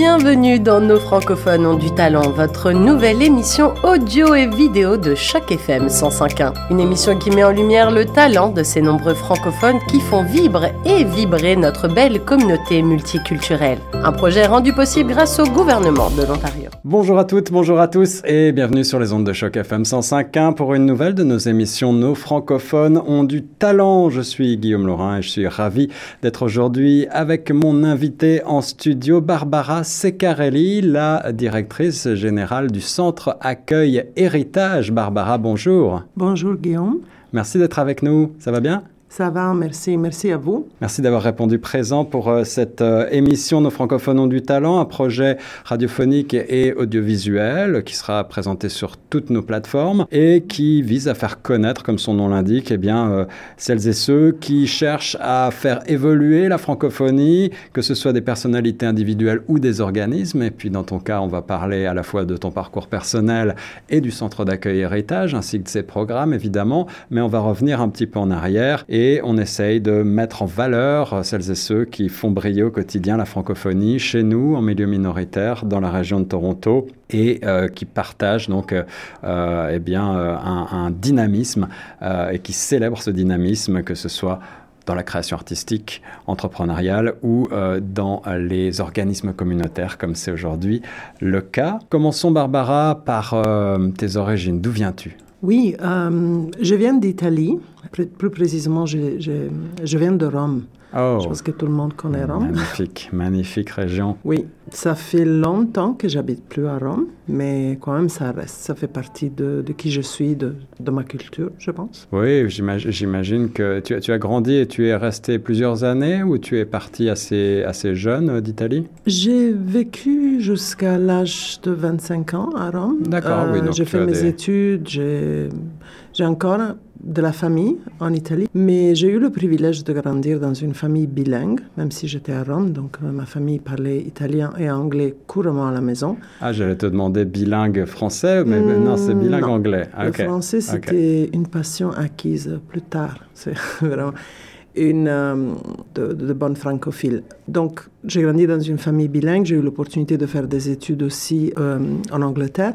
Bienvenue dans Nos francophones ont du talent, votre nouvelle émission audio et vidéo de Choc FM 105.1. Une émission qui met en lumière le talent de ces nombreux francophones qui font vibrer et vibrer notre belle communauté multiculturelle. Un projet rendu possible grâce au gouvernement de l'Ontario. Bonjour à toutes, bonjour à tous et bienvenue sur les ondes de Choc FM 105.1 pour une nouvelle de nos émissions Nos francophones ont du talent. Je suis Guillaume Laurin et je suis ravi d'être aujourd'hui avec mon invité en studio Barbara Secarelli, la directrice générale du Centre Accueil Héritage. Barbara, bonjour. Bonjour Guillaume. Merci d'être avec nous. Ça va bien? Ça va, merci. Merci à vous. Merci d'avoir répondu présent pour euh, cette euh, émission Nos francophones ont du talent, un projet radiophonique et audiovisuel qui sera présenté sur toutes nos plateformes et qui vise à faire connaître, comme son nom l'indique, eh bien, euh, celles et ceux qui cherchent à faire évoluer la francophonie, que ce soit des personnalités individuelles ou des organismes. Et puis, dans ton cas, on va parler à la fois de ton parcours personnel et du centre d'accueil héritage, ainsi que de ses programmes, évidemment. Mais on va revenir un petit peu en arrière et et on essaye de mettre en valeur celles et ceux qui font briller au quotidien la francophonie chez nous, en milieu minoritaire, dans la région de Toronto, et euh, qui partagent donc euh, eh bien, euh, un, dynamisme et qui célèbrent ce dynamisme, que ce soit dans la création artistique, entrepreneuriale ou dans les organismes communautaires comme c'est aujourd'hui le cas. Commençons Barbara par tes origines. D'où viens-tu? Oui, je viens d'Italie. Plus précisément, je, je, viens de Rome. Oh. Je pense que tout le monde connaît Rome. Magnifique, magnifique région. Oui, ça fait longtemps que j'habite plus à Rome, mais quand même ça reste. Ça fait partie de, de qui je suis, de, de, ma culture, je pense. Oui, j'imagine que tu, tu, as grandi et tu es resté plusieurs années ou tu es parti assez, assez jeune euh, d'Italie? J'ai vécu jusqu'à l'âge de 25 ans à Rome. D'accord, oui. Euh, j'ai fait mes études, j'ai encore de la famille en Italie, mais j'ai eu le privilège de grandir dans une famille bilingue, même si j'étais à Rome, donc euh, ma famille parlait italien et anglais couramment à la maison. Ah, j'allais te demander bilingue français, mais maintenant c'est hmm, bilingue anglais. Le français, c'était une passion acquise plus tard. C'est vraiment une, euh, de, de bonne francophile. Donc, j'ai grandi dans une famille bilingue. J'ai eu l'opportunité de faire des études aussi euh, en Angleterre.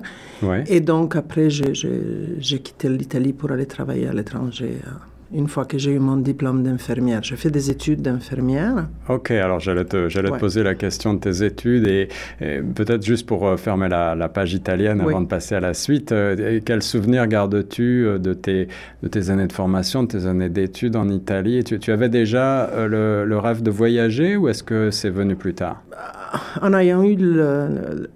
Et donc, après, j'ai quitté l'Italie pour aller travailler à l'étranger. Euh une fois que j'ai eu mon diplôme d'infirmière. J'ai fait des études d'infirmière. Ok, alors j'allais te, j'allais te poser la question de tes études et, peut-être juste pour euh, fermer la, page italienne avant de passer à la suite, euh, quel souvenir gardes-tu euh, de tes, de tes années de formation, de tes années d'études en Italie? Tu, tu avais déjà le, le, rêve de voyager ou est-ce que c'est venu plus tard? En ayant eu le le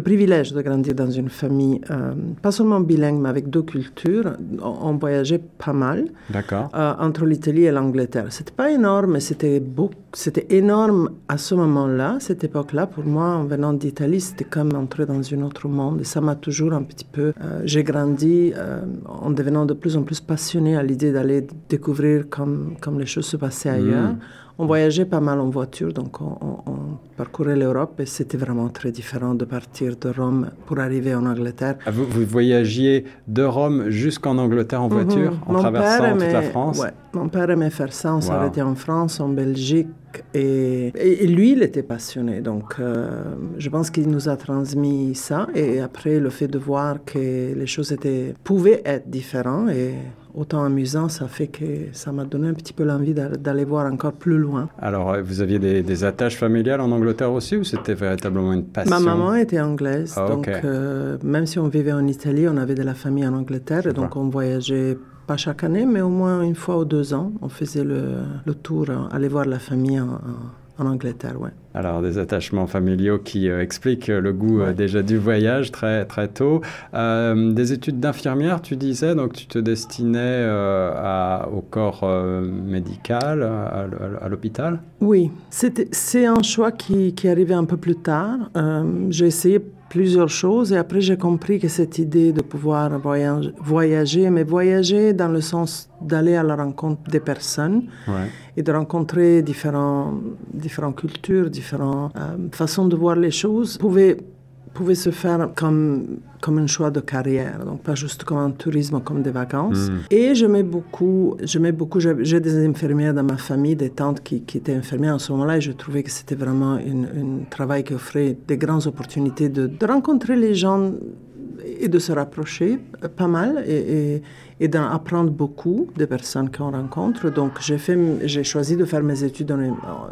privilège de grandir dans une famille, euh, pas seulement bilingue, mais avec deux cultures. On, voyageait pas mal euh, entre l'Italie et l'Angleterre. C'était pas énorme, mais c'était c'était énorme à ce moment-là, cette époque-là. Pour moi, en venant d'Italie, c'était comme entrer dans un autre monde. Et ça m'a toujours un petit peu. Euh, j'ai grandi en devenant de plus en plus passionné à l'idée d'aller découvrir comme, comme les choses se passaient ailleurs. Hmm. On voyageait pas mal en voiture, donc on, parcourait l'Europe et c'était vraiment très différent de partir de Rome pour arriver en Angleterre. Ah, vous, voyagiez de Rome jusqu'en Angleterre en voiture, en traversant toute la France? ouais, Mon père aimait faire ça, on s'arrêtait en France, en Belgique, et, et, lui, il était passionné. Donc, euh, je pense qu'il nous a transmis ça. Et après, le fait de voir que les choses étaient, pouvaient être différentes et autant amusant, ça fait que ça m'a donné un petit peu l'envie d'aller voir encore plus loin. Alors, euh, vous aviez des, attaches familiales en Angleterre aussi ou c'était véritablement une passion? Ma maman était anglaise, ah, donc euh, même si on vivait en Italie, on avait de la famille en Angleterre et donc on voyageait pas chaque année, mais au moins une fois ou deux ans, on faisait le, tour, aller voir la famille en, en Angleterre, ouais. Alors, des attachements familiaux qui euh, expliquent le goût euh, déjà du voyage très, très tôt. Euh, des études d'infirmière, tu disais, donc tu te destinais à, au corps médical, à, l'hôpital? Oui, c'est un choix qui, qui arrivait un peu plus tard. J'ai essayé plusieurs choses et après j'ai compris que cette idée de pouvoir voyager, mais voyager dans le sens d'aller à la rencontre des personnes et de rencontrer différents, différentes cultures, différentes euh, façons de voir les choses, pouvait pouvait se faire comme, comme un choix de carrière, donc pas juste comme un tourisme, comme des vacances. Mm. Et j'aimais beaucoup, j'aimais beaucoup, j'ai des infirmières dans ma famille, des tantes qui, qui étaient infirmières en ce moment-là, et je trouvais que c'était vraiment un travail qui offrait des grandes opportunités de, de rencontrer les gens et de se rapprocher euh, pas mal et, et, d'en apprendre beaucoup des personnes qu'on rencontre. Donc, j'ai choisi de faire mes études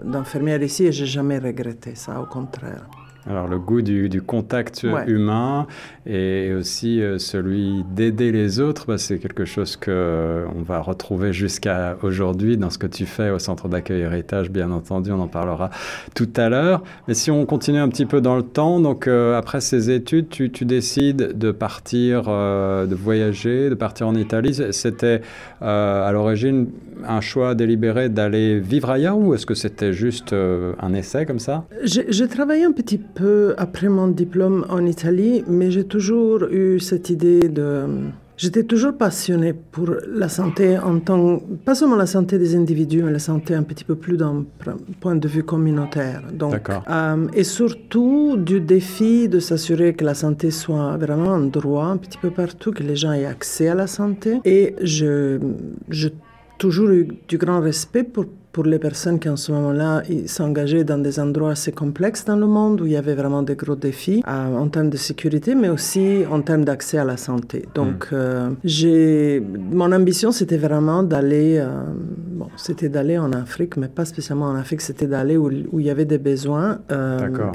d'infirmière ici et j'ai jamais regretté ça, au contraire. Alors le goût du, contact humain et aussi euh, celui d'aider les autres, bah, c'est quelque chose que euh, on va retrouver jusqu'à aujourd'hui dans ce que tu fais au centre d'accueil héritage, bien entendu, on en parlera tout à l'heure. Mais si on continue un petit peu dans le temps, donc euh, après ces études, tu, tu, décides de partir, de voyager, de partir en Italie. C'était à l'origine un choix délibéré d'aller vivre ailleurs ou est-ce que c'était juste un essai comme ça? J'ai travaillé un petit peu après mon diplôme en Italie, mais j'ai toujours eu cette idée de... J'étais toujours passionnée pour la santé en tant, pas seulement la santé des individus, mais la santé un petit peu plus d'un point de vue communautaire. Donc, euh, et surtout du défi de s'assurer que la santé soit vraiment un droit un petit peu partout, que les gens aient accès à la santé. Et je, j'ai toujours eu du grand respect pour pour les personnes qui en ce moment-là s'engageaient dans des endroits assez complexes dans le monde où il y avait vraiment des gros défis euh, en termes de sécurité, mais aussi en termes d'accès à la santé. Donc, mm. euh, j'ai mon ambition, c'était vraiment d'aller, euh, bon, c'était d'aller en Afrique, mais pas spécialement en Afrique, c'était d'aller où, où, il y avait des besoins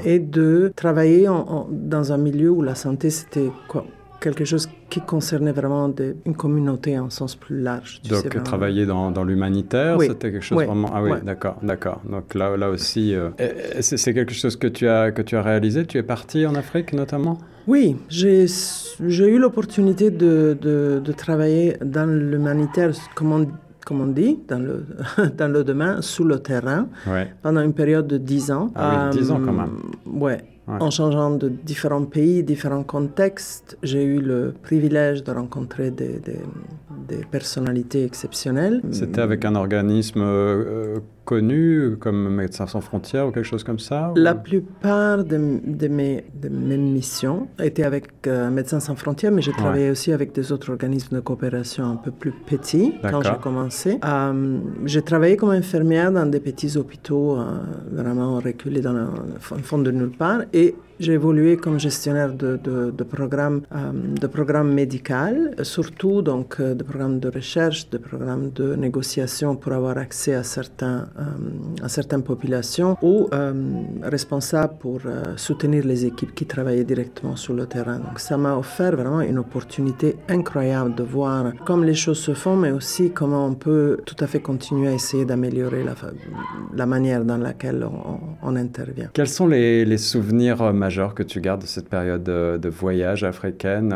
et de travailler dans un milieu où la santé, c'était quoi quelque chose qui concernait vraiment une communauté en sens plus large. Donc travailler dans, dans l'humanitaire, c'était quelque chose vraiment... Ah oui, d'accord, d'accord. Donc là, là aussi, euh, c'est quelque chose que tu, as, que tu as réalisé Tu es parti en Afrique notamment? Oui, j'ai eu l'opportunité de, de, de, travailler dans l'humanitaire, comme on, comme on dit, dans le, dans le domaine, sous le terrain, pendant une période de 10 ans. Ah oui, 10 ans quand même. Euh, ouais. En changeant de différents pays, différents contextes, j'ai eu le privilège de rencontrer des, des, personnalités exceptionnelles. C'était avec un organisme euh, connu comme Médecins sans frontières ou quelque chose comme ça La plupart de, mes, de, mes, missions étaient avec euh, Médecins sans frontières, mais j'ai travaillé aussi avec des autres organismes de coopération un peu plus petits quand j'ai commencé. Euh, j'ai travaillé comme infirmière dans des petits hôpitaux euh, vraiment reculés dans le fond de nulle part et j'ai évolué comme gestionnaire de, de, de programmes médicaux, surtout donc de programmes de recherche, de programmes de négociation pour avoir accès à certains euh, à certaines populations ou euh, responsable pour euh, soutenir les équipes qui travaillaient directement sur le terrain. Donc ça m'a offert vraiment une opportunité incroyable de voir comment les choses se font, mais aussi comment on peut tout à fait continuer à essayer d'améliorer la, la manière dans laquelle on, intervient. Quels sont les, les, souvenirs majeurs que tu gardes de cette période de, voyage africaine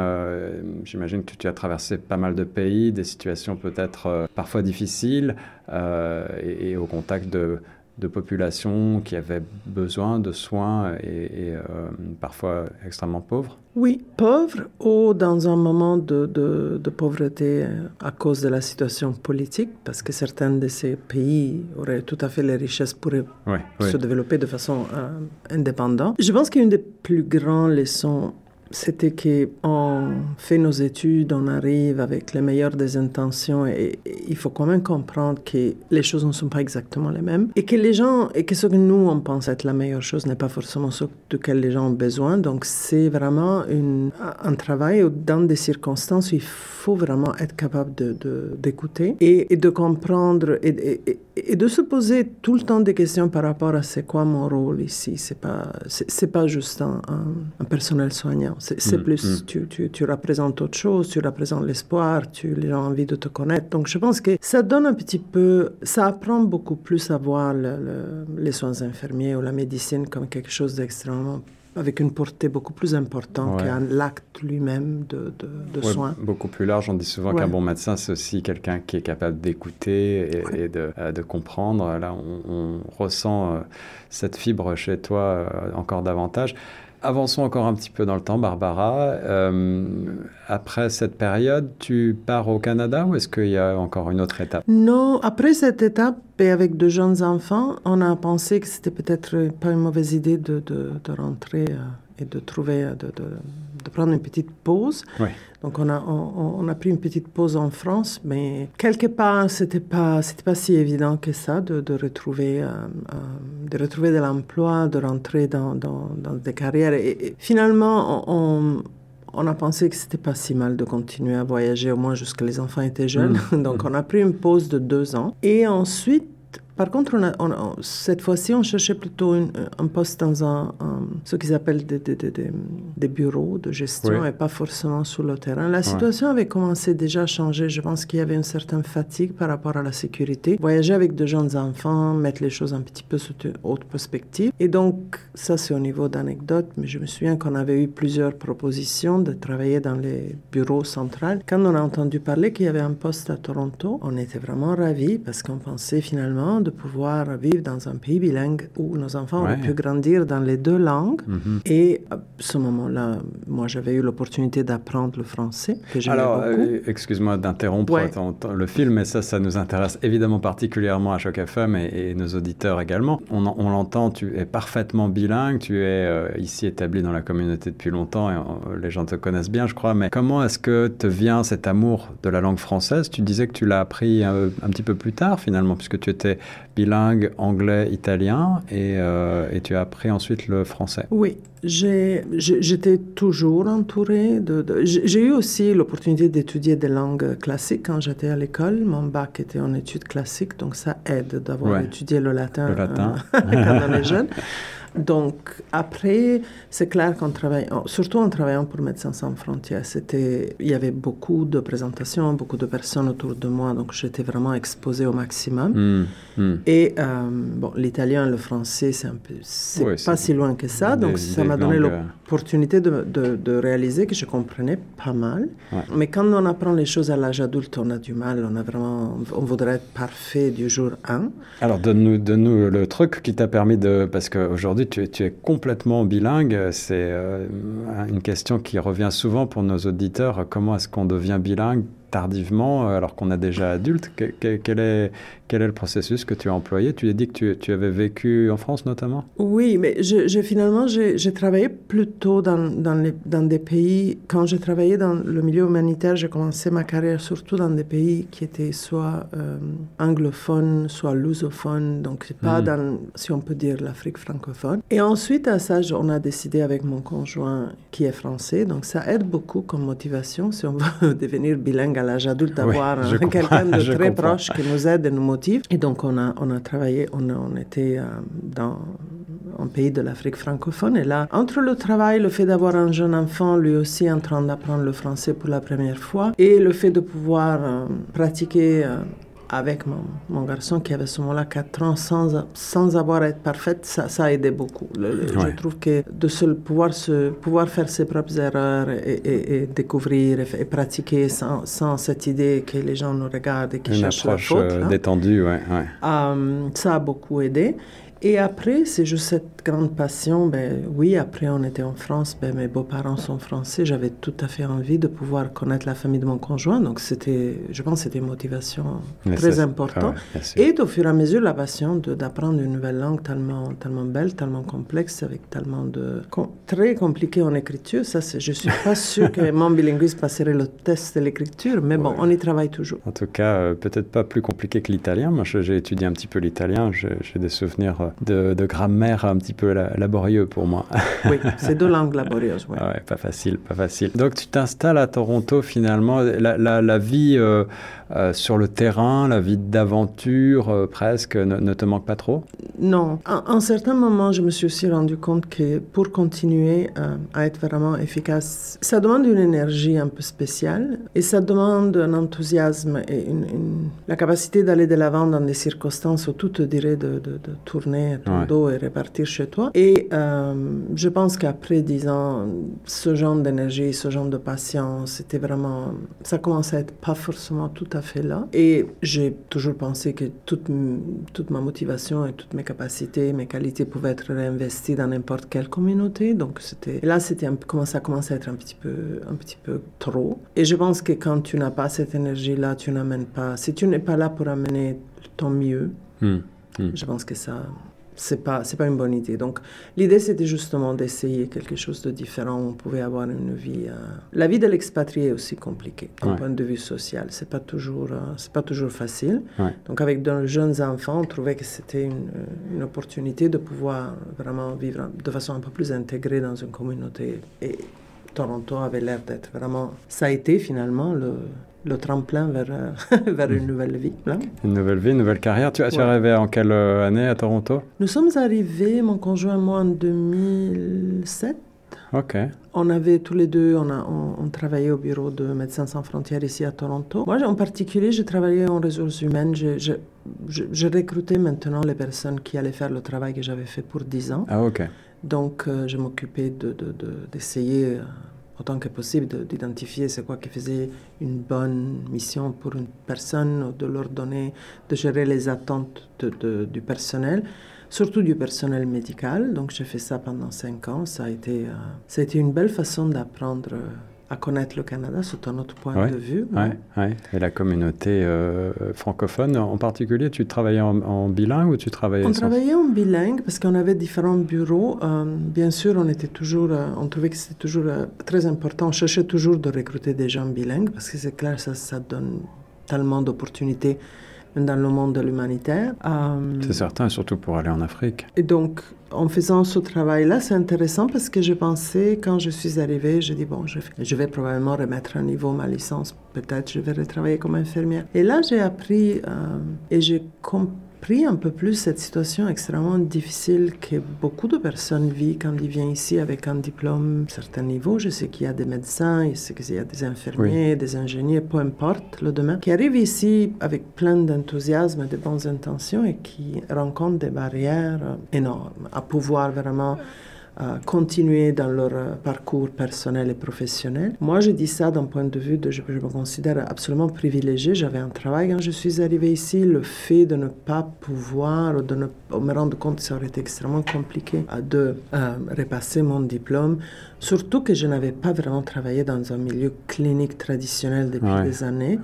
J'imagine que tu as traversé pas mal de pays, des situations peut-être parfois difficiles. Euh, et, au contact de, populations qui avaient besoin de soins et, euh, parfois extrêmement pauvres Oui, pauvres ou dans un moment de, de, pauvreté à cause de la situation politique, parce que certains de ces pays auraient tout à fait les richesses pour se développer de façon euh, indépendante. Je pense qu'une des plus grandes leçons c'était qu'on fait nos études, on arrive avec les meilleures des intentions et, il faut quand même comprendre que les choses ne sont pas exactement les mêmes et que les gens, et que ce que nous on pense être la meilleure chose n'est pas forcément ce de quel les gens ont besoin. Donc c'est vraiment une, un travail dans des circonstances où il faut vraiment être capable d'écouter de, et, et, de comprendre et, et, de se poser tout le temps des questions par rapport à c'est quoi mon rôle ici. C'est pas, c'est pas juste un, un personnel soignant. C'est mm, plus, mm. Tu, tu, tu, représentes autre chose, tu représentes l'espoir, tu, les gens ont envie de te connaître. Donc je pense que ça donne un petit peu, ça apprend beaucoup plus à voir les soins infirmiers ou la médecine comme quelque chose d'extrêmement avec une portée beaucoup plus importante qu'un l'acte lui-même de, de, soins. Beaucoup plus large. On dit souvent qu'un bon médecin, c'est aussi quelqu'un qui est capable d'écouter et, de, euh, de, comprendre. Là, on, ressent euh, cette fibre chez toi euh, encore davantage. Avançons encore un petit peu dans le temps, Barbara. Euh, après cette période, tu pars au Canada ou est-ce qu'il y a encore une autre étape? Non, après cette étape, Et avec de jeunes enfants, on a pensé que c'était peut-être pas une mauvaise idée de, de, de rentrer et de trouver, de, de, prendre une petite pause. Donc on a, on, a pris une petite pause en France, mais quelque part, c'était pas, c'était pas si évident que ça de, de retrouver, euh, euh, de retrouver de l'emploi, de rentrer dans, dans, dans des carrières. Et, finalement, on, on a pensé que c'était pas si mal de continuer à voyager, au moins jusqu'à les enfants étaient jeunes. Mmh. Donc on a pris une pause de deux ans. Et ensuite, par contre, on cette fois-ci, on cherchait plutôt un poste dans un, ce qu'ils appellent des, des, des, bureaux de gestion et pas forcément sur le terrain. La situation avait commencé déjà à changer. Je pense qu'il y avait une certaine fatigue par rapport à la sécurité. Voyager avec de jeunes enfants, mettre les choses un petit peu sous une autre perspective. Et donc, ça, c'est au niveau d'anecdotes, mais je me souviens qu'on avait eu plusieurs propositions de travailler dans les bureaux centrales. Quand on a entendu parler qu'il y avait un poste à Toronto, on était vraiment ravis parce qu'on pensait finalement de pouvoir vivre dans un pays bilingue où nos enfants ont pu grandir dans les deux langues. Mhm. Et à ce moment-là, moi, j'avais eu l'opportunité d'apprendre le français, que Alors, euh, excuse-moi d'interrompre le film, mais ça, ça nous intéresse évidemment particulièrement à Choc FM et, nos auditeurs également. On, on l'entend, tu es parfaitement bilingue, tu es euh, ici établi dans la communauté depuis longtemps et euh, les gens te connaissent bien, je crois. Mais comment est-ce que te vient cet amour de la langue française? Tu disais que tu l'as appris un petit peu plus tard finalement, puisque tu étais bilingue anglais-italien et, euh, et, tu as appris ensuite le français. Oui, j'étais toujours entourée de... J'ai eu aussi l'opportunité d'étudier des langues classiques quand j'étais à l'école. Mon bac était en études classiques, donc ça aide d'avoir étudié le latin, le latin. Euh, quand on est jeune. Donc, après, c'est clair qu'en travaillant, surtout en travaillant pour Médecins sans frontières, c'était, il y avait beaucoup de présentations, beaucoup de personnes autour de moi, donc j'étais vraiment exposée au maximum. Hmm, hmm. Et euh, bon, l'italien, le français, c'est un peu, c'est pas si loin que ça, donc ça m'a donné euh, l'opportunité de, de, réaliser que je comprenais pas mal. Mais quand on apprend les choses à l'âge adulte, on a du mal, on a vraiment, on voudrait être parfait du jour 1. Alors donne-nous, donne-nous le truc qui t'a permis de, parce qu'aujourd'hui tu es, complètement bilingue. C'est euh, une question qui revient souvent pour nos auditeurs. Comment est-ce qu'on devient bilingue tardivement alors qu'on a déjà adulte? Quel, est, quel est le processus que tu as employé? Tu as dit que tu, avais vécu en France notamment? Oui, mais je, finalement, j'ai travaillé plutôt dans, dans, les, dans, des pays. Quand j'ai travaillé dans le milieu humanitaire, j'ai commencé ma carrière surtout dans des pays qui étaient soit euh, anglophones, soit lusophones. Donc, pas hmm. dans, si on peut dire, l'Afrique francophone. Et ensuite, à ça, on a décidé avec mon conjoint qui est français. Donc, ça aide beaucoup comme motivation si on veut devenir bilingue à l'âge adulte, d'avoir quelqu'un de très proche qui nous aide et nous et donc, on a, on a travaillé, on, on était euh, dans un pays de l'Afrique francophone. Et là, entre le travail, le fait d'avoir un jeune enfant, lui aussi en train d'apprendre le français pour la première fois, et le fait de pouvoir euh, pratiquer euh, avec mon, mon, garçon qui avait à ce moment-là 4 ans sans, sans avoir à être parfaite, ça, ça a aidé beaucoup. Je trouve que de se, pouvoir, se, pouvoir faire ses propres erreurs et, et, découvrir et, pratiquer sans, sans, cette idée que les gens nous regardent et qu'ils cherchent la faute. Une détendue, ouais. ouais. Euh, ça a beaucoup aidé. Et après, c'est juste cette grande passion. Ben, oui, après, on était en France. Ben, mes beaux-parents sont français. J'avais tout à fait envie de pouvoir connaître la famille de mon conjoint. Donc, c'était, je pense c'était une motivation très importante. Ah et au fur et à mesure, la passion d'apprendre une nouvelle langue tellement, tellement belle, tellement complexe, avec tellement de... très compliqué en écriture. Ça, je ne suis pas sûre que mon bilinguisme passerait le test de l'écriture, mais bon, on y travaille toujours. En tout cas, euh, peut-être pas plus compliqué que l'italien. Moi, j'ai étudié un petit peu l'italien. J'ai des souvenirs euh, de, grammaire un petit peu laborieux pour moi. oui, c'est deux langues laborieuses. Ouais. ouais. pas facile, pas facile. Donc tu t'installes à Toronto finalement. La, la, vie euh, sur le terrain, la vie d'aventure euh, presque, ne, te manque pas trop? Non. À un certain moment, je me suis aussi rendu compte que pour continuer euh, à être vraiment efficace, ça demande une énergie un peu spéciale et ça demande un enthousiasme et une, la capacité d'aller de l'avant dans des circonstances où tout te dirait de, de, tourner ton dos et repartir chez toi. Et je pense qu'après dix ans, ce genre d'énergie, ce genre de patience, c'était vraiment, ça commence à être pas forcément tout fait là. Et j'ai toujours pensé que toute, toute ma motivation et toutes mes capacités, mes qualités pouvaient être réinvesties dans n'importe quelle communauté. Donc c'était là, c'était ça commence à être un petit peu, un petit peu trop. Et je pense que quand tu n'as pas cette énergie-là, tu n'amènes pas. Si tu n'es pas là pour amener ton mieux, Hmm. Hmm. Je pense que ça, c'est pas c'est pas une bonne idée. Donc l'idée c'était justement d'essayer quelque chose de différent. On pouvait avoir une vie. Euh, la vie de l'expatrié est aussi compliquée d'un point de vue social. C'est pas toujours euh, c'est pas toujours facile. Donc avec de jeunes enfants, on trouvait que c'était une, une, opportunité de pouvoir vraiment vivre de façon un peu plus intégrée dans une communauté. Et Toronto avait l'air d'être vraiment. Ça a été finalement le le tremplin vers, euh, vers une nouvelle vie. Une nouvelle vie, une nouvelle carrière. Tu, es arrivé en quelle euh, année à Toronto? Nous sommes arrivés, mon conjoint et moi, en 2007. OK. On avait tous les deux, on, a, on, travaillait au bureau de Médecins sans frontières ici à Toronto. Moi, en particulier, j'ai travaillé en ressources humaines. Je, recrutais maintenant les personnes qui allaient faire le travail que j'avais fait pour 10 ans. Ah, OK. Donc, euh, je m'occupais d'essayer... De, autant que possible d'identifier c'est quoi qui faisait une bonne mission pour une personne, de leur donner, de gérer les attentes du personnel, surtout du personnel médical. Donc j'ai fait ça pendant cinq ans. Ça a été, euh, ça a été une belle façon d'apprendre à connaître le Canada sous un autre point de vue. Oui, Et la communauté euh, francophone en particulier, tu travaillais en, bilingue ou tu travaillais On travaillait en bilingue parce qu'on avait différents bureaux. Euh, bien sûr, on était toujours, euh, on trouvait que c'était toujours très important. On cherchait toujours de recruter des gens bilingues parce que c'est clair, ça, ça donne tellement d'opportunités dans le monde de l'humanitaire. c'est certain, surtout pour aller en Afrique. Et donc, en faisant ce travail-là, c'est intéressant parce que je pensais, quand je suis arrivée, je dis, bon, je, vais probablement remettre à niveau ma licence. Peut-être je vais retravailler comme infirmière. Et là, j'ai appris euh, et j'ai compris un peu plus cette situation extrêmement difficile que beaucoup de personnes vivent quand ils viennent ici avec un diplôme à certain niveau. Je sais qu'il y a des médecins, je sais qu'il y a des infirmiers, des ingénieurs, peu importe le domaine, qui arrivent ici avec plein d'enthousiasme et de bonnes intentions et qui rencontrent des barrières énormes à pouvoir vraiment continuer dans leur euh, parcours personnel et professionnel. Moi, je dis ça d'un point de vue de, je, me considère absolument privilégié. J'avais un travail quand je suis arrivée ici. Le fait de ne pas pouvoir, de ne, me rendre compte que ça aurait été extrêmement compliqué euh, de euh, repasser mon diplôme, surtout que je n'avais pas vraiment travaillé dans un milieu clinique traditionnel depuis des années.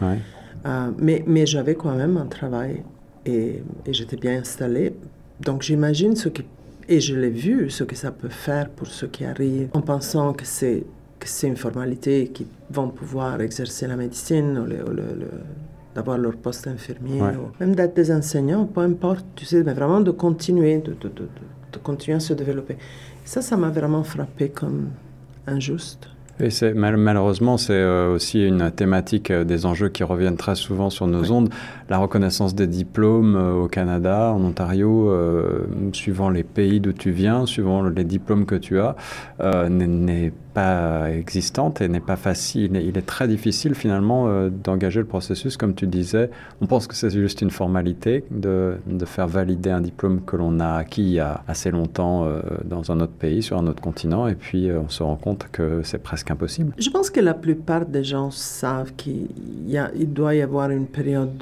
mais, mais j'avais quand même un travail et, et j'étais bien installée. Donc j'imagine ce qui et je l'ai vu, ce que ça peut faire pour ceux qui arrivent en pensant que c'est, que c'est une formalité, qu'ils vont pouvoir exercer la médecine ou, d'avoir leur poste infirmier, ou même d'être des enseignants, peu importe, tu sais, mais vraiment de continuer, de, de, de, de continuer à se développer. Ça, ça m'a vraiment frappé comme injuste. Et malheureusement, c'est euh, aussi une thématique euh, des enjeux qui reviennent très souvent sur nos ondes. La reconnaissance des diplômes euh, au Canada, en Ontario, suivant les pays d'où tu viens, suivant les diplômes que tu as, n'est pas existante et n'est pas facile. Il est très difficile finalement euh, d'engager le processus, comme tu disais. On pense que c'est juste une formalité de, de, faire valider un diplôme que l'on a acquis il y a assez longtemps euh, dans un autre pays, sur un autre continent, et puis euh, on se rend compte que c'est presque impossible. Je pense que la plupart des gens savent qu'il il doit y avoir une période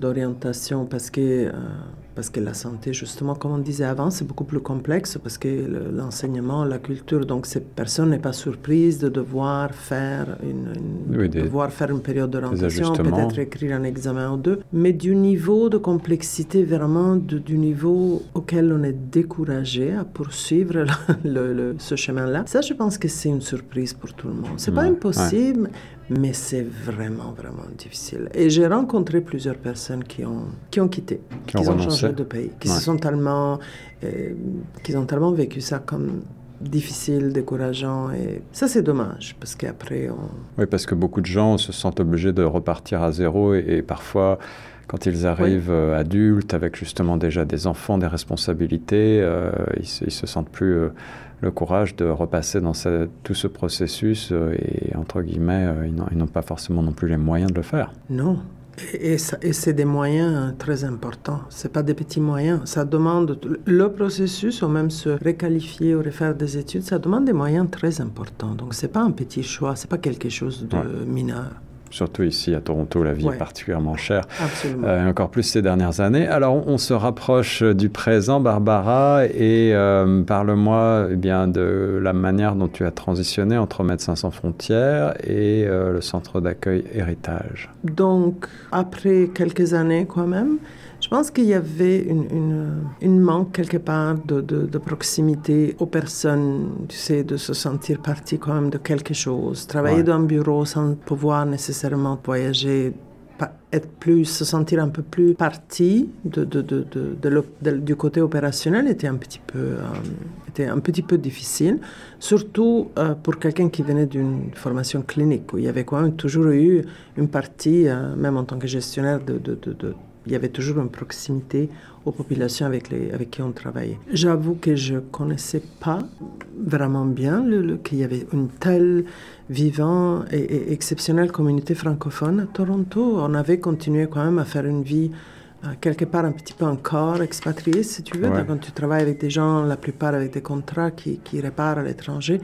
d'orientation parce que parce que la santé, justement, comme on disait avant, c'est beaucoup plus complexe parce que l'enseignement, la culture, donc cette personne n'est pas surprise de devoir faire une, devoir faire une période d'orientation, peut-être écrire un examen ou deux, mais du niveau de complexité vraiment du niveau auquel on est découragé à poursuivre le, ce chemin-là. Ça, je pense que c'est une surprise pour tout le monde. C'est pas impossible, mais c'est vraiment, vraiment difficile. Et j'ai rencontré plusieurs personnes qui ont, qui ont quitté, qui, ont, changé de pays, qui se sont tellement, euh, qui ont tellement vécu ça comme difficile, décourageant. Et ça, c'est dommage, parce qu'après, on... Oui, parce que beaucoup de gens se sentent obligés de repartir à zéro et, parfois quand ils arrivent euh, adultes, avec justement déjà des enfants, des responsabilités, euh, ils, se, se sentent plus le courage de repasser dans tout ce processus euh, et, entre guillemets, euh, ils n'ont pas forcément non plus les moyens de le faire. Non. Et, et c'est des moyens très importants. Ce pas des petits moyens. Ça demande le processus, ou même se réqualifier ou refaire des études, ça demande des moyens très importants. Donc c'est pas un petit choix, c'est pas quelque chose de mineur surtout ici à Toronto, la vie est particulièrement chère, euh, encore plus ces dernières années. Alors, on, se rapproche du présent, Barbara, et euh, parle-moi eh bien de la manière dont tu as transitionné entre Médecins sans frontières et euh, le centre d'accueil Héritage. Donc, après quelques années, quand même, pense qu'il y avait une, une, manque quelque part de, de, proximité aux personnes, tu sais, de se sentir partie quand même de quelque chose. Travailler dans un bureau sans pouvoir nécessairement voyager être plus, se sentir un peu plus partie de, de, de, du côté opérationnel était un petit peu, euh, était un petit peu difficile, surtout euh, pour quelqu'un qui venait d'une formation clinique, où il y avait quand même toujours eu une partie, euh, même en tant que gestionnaire, de, il y avait toujours une proximité aux populations avec, les, avec qui on travaillait. J'avoue que je ne connaissais pas vraiment bien qu'il y avait une telle vivante et, exceptionnelle communauté francophone à Toronto. On avait continué quand même à faire une vie quelque part un petit peu encore expatrié, si tu veux. quand tu travailles avec des gens, la plupart avec des contrats qui, qui réparent à l'étranger.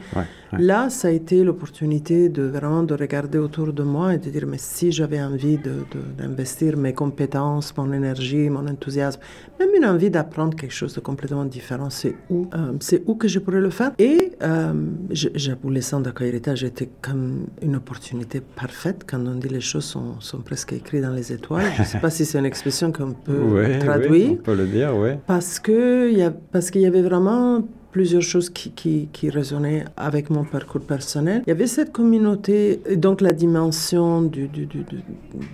Là, ça a été l'opportunité de vraiment de regarder autour de moi et de dire, mais si j'avais envie d'investir de, mes compétences, mon énergie, mon enthousiasme, même une envie d'apprendre quelque chose de complètement différent, c'est où, euh, c'est où que je pourrais le faire. Et euh, j'avoue, les centres d'accueil héritage était comme une opportunité parfaite. Quand on dit les choses sont, sont presque écrites dans les étoiles. Je ne sais pas si c'est une expression que peut traduire. on peut le dire, oui. Parce qu'il y, qu'il y avait vraiment plusieurs choses qui, qui, qui, résonnaient avec mon parcours personnel. Il y avait cette communauté, donc la dimension du, du, du,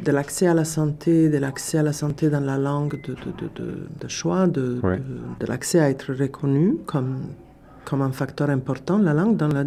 de l'accès à la santé, de l'accès à la santé dans la langue de, de choix, de, de l'accès à être reconnu comme comme un facteur important, la langue dans, la,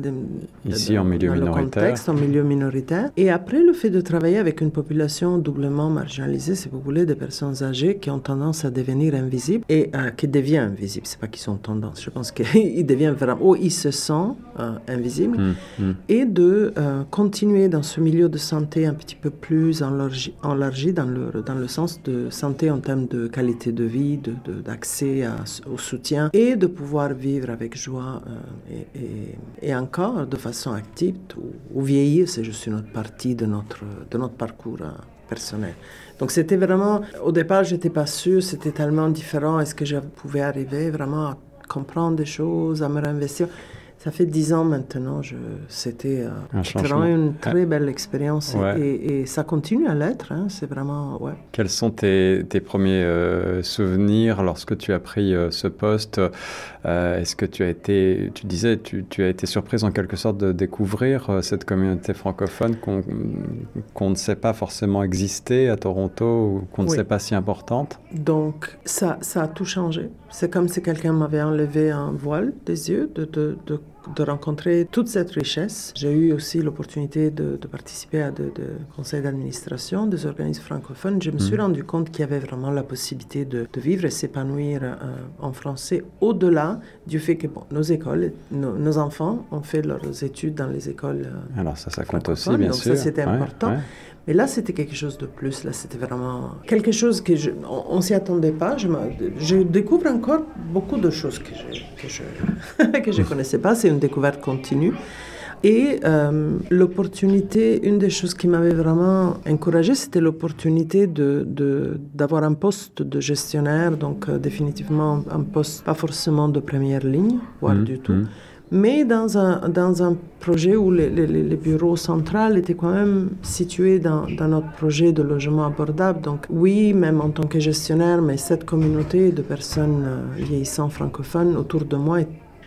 Ici, en milieu le contexte, en milieu minoritaire. Et après, le fait de travailler avec une population doublement marginalisée, si vous voulez, des personnes âgées qui ont tendance à devenir invisibles et euh, qui deviennent invisibles. C'est pas qu'ils sont tendance, je pense qu'ils deviennent vraiment, ou ils se sentent euh, invisibles. Hum, hum. Et de euh, continuer dans ce milieu de santé un petit peu plus enlargi, enlargi dans, le, dans le sens de santé en termes de qualité de vie, d'accès de, au soutien et de pouvoir vivre avec joie euh, et, encore de façon active ou, vieillir, c'est juste une autre partie de notre, de notre parcours euh, personnel. Donc c'était vraiment, au départ, j'étais pas sûre, c'était tellement différent, est-ce que je pouvais arriver vraiment à comprendre des choses, à me réinvestir? Ça fait dix ans maintenant. Je, c'était euh, vraiment une très belle expérience et, ça continue à l'être. Hein, c'est vraiment ouais. Quels sont tes, tes premiers euh, souvenirs lorsque tu as pris euh, ce poste? Est-ce que tu as été, tu disais, tu, tu, as été surprise en quelque sorte de découvrir cette communauté francophone qu'on, ne sait pas forcément exister à Toronto ou qu'on ne sait pas si importante? Donc ça, ça a tout changé. C'est comme si quelqu'un m'avait enlevé un voile des yeux de, de, de de rencontrer toute cette richesse. J'ai eu aussi l'opportunité de, participer à des conseils d'administration des organismes francophones. Je me suis mhm. rendu compte qu'il y avait vraiment la possibilité de, vivre et s'épanouir euh, en français au-delà du fait que nos écoles, nos, enfants ont fait leurs études dans les écoles. Euh, Alors ça, ça compte aussi, bien donc sûr. ça, c'était important. Mais là, c'était quelque chose de plus. Là, c'était vraiment quelque chose que je, on, ne s'y attendait pas. Je, je, découvre encore beaucoup de choses que je que je, que connaissais pas. C'est une découverte continue. Et euh, l'opportunité, une des choses qui m'avait vraiment encouragée, c'était l'opportunité de, d'avoir un poste de gestionnaire, donc euh, définitivement un poste pas forcément de première ligne, voire mmh, du tout, mmh mais dans un, dans un projet où les, les, bureaux centraux étaient quand même situés dans, dans, notre projet de logement abordable. Donc oui, même en tant que gestionnaire, mais cette communauté de personnes euh, vieillissantes francophones autour de moi,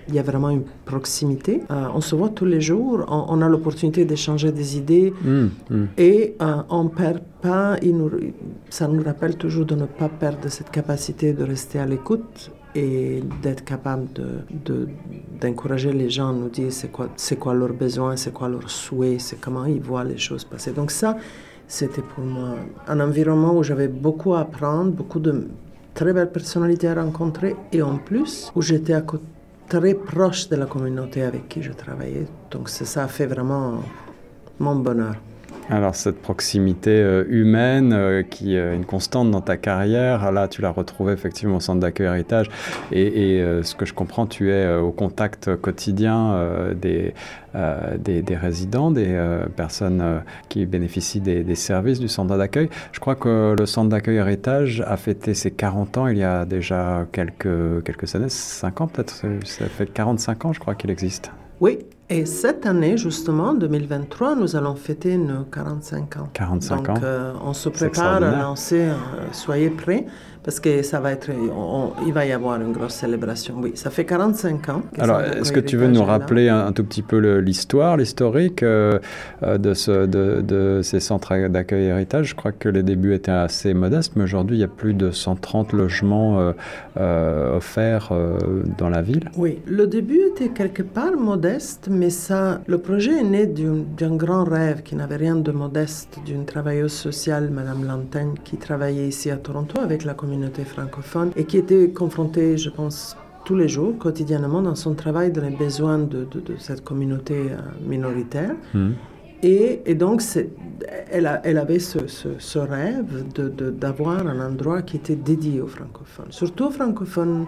il y a vraiment une proximité. Euh, on se voit tous les jours, on, a l'opportunité d'échanger des idées mmh, mmh. et euh, on perd pas, nous, ça nous rappelle toujours de ne pas perdre cette capacité de rester à l'écoute et d'être capable d'encourager de, les gens à nous dire c'est quoi, c'est quoi leurs besoins, c'est quoi leurs souhaits, c'est comment ils voient les choses passer. Donc ça, c'était pour moi un environnement où j'avais beaucoup à apprendre, beaucoup de très belles personnalités à rencontrer et en plus où j'étais très proche de la communauté avec qui je travaillais. Donc ça a fait vraiment mon bonheur. Alors cette proximité euh, humaine euh, qui est une constante dans ta carrière, là tu l'as retrouvée effectivement au centre d'accueil héritage et, euh, ce que je comprends, tu es au contact quotidien des, résidents, des personnes qui bénéficient des, services du centre d'accueil. Je crois que le centre d'accueil héritage a fêté ses 40 ans il y a déjà quelques, quelques années, 5 ans peut-être, ça fait 45 ans je crois qu'il existe. Oui, Et cette année, justement, 2023, nous allons fêter nos 45 ans. 45 Donc, ans. Euh, on se prépare à lancer, euh, soyez prêts parce que ça va être, il va y avoir une grosse célébration. Oui, ça fait 45 ans. Alors, est-ce que tu veux nous rappeler un, tout petit peu l'histoire, l'historique euh, euh, de, ce, de, de, ces centres d'accueil héritage? Je crois que les débuts étaient assez modestes, mais aujourd'hui, il y a plus de 130 logements euh, offerts dans la ville. Oui, le début était quelque part modeste, mais ça, le projet est né d'un grand rêve qui n'avait rien de modeste d'une travailleuse sociale, Madame Lantaigne, qui travaillait ici à Toronto avec la communauté communauté francophone et qui était confrontée, je pense, tous les jours, quotidiennement, dans son travail, dans les besoins de, cette communauté euh, minoritaire. Hmm. Et, et, donc, elle, a, elle, avait ce, ce, rêve d'avoir un endroit qui était dédié aux francophones, surtout aux francophones